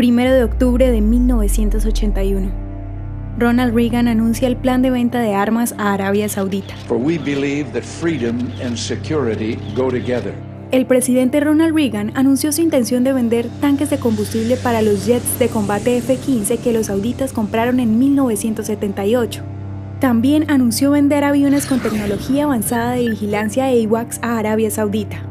1 de octubre de 1981. Ronald Reagan anuncia el plan de venta de armas a Arabia Saudita. El presidente Ronald Reagan anunció su intención de vender tanques de combustible para los jets de combate F-15 que los sauditas compraron en 1978. También anunció vender aviones con tecnología avanzada de vigilancia AWACS a Arabia Saudita.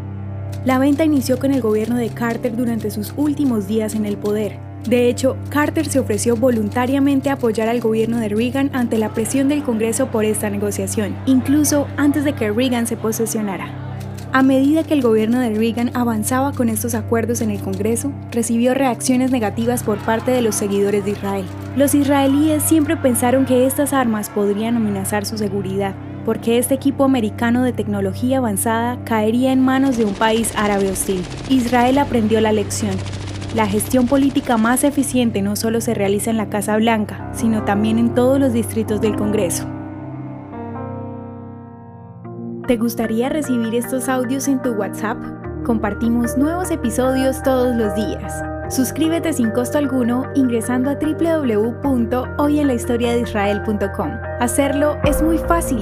La venta inició con el gobierno de Carter durante sus últimos días en el poder. De hecho, Carter se ofreció voluntariamente a apoyar al gobierno de Reagan ante la presión del Congreso por esta negociación, incluso antes de que Reagan se posesionara. A medida que el gobierno de Reagan avanzaba con estos acuerdos en el Congreso, recibió reacciones negativas por parte de los seguidores de Israel. Los israelíes siempre pensaron que estas armas podrían amenazar su seguridad, porque este equipo americano de tecnología avanzada caería en manos de un país árabe hostil. Israel aprendió la lección. La gestión política más eficiente no solo se realiza en la Casa Blanca, sino también en todos los distritos del Congreso. ¿Te gustaría recibir estos audios en tu WhatsApp? Compartimos nuevos episodios todos los días. Suscríbete sin costo alguno ingresando a www.hoyenlahistoriadeisrael.com. Hacerlo es muy fácil.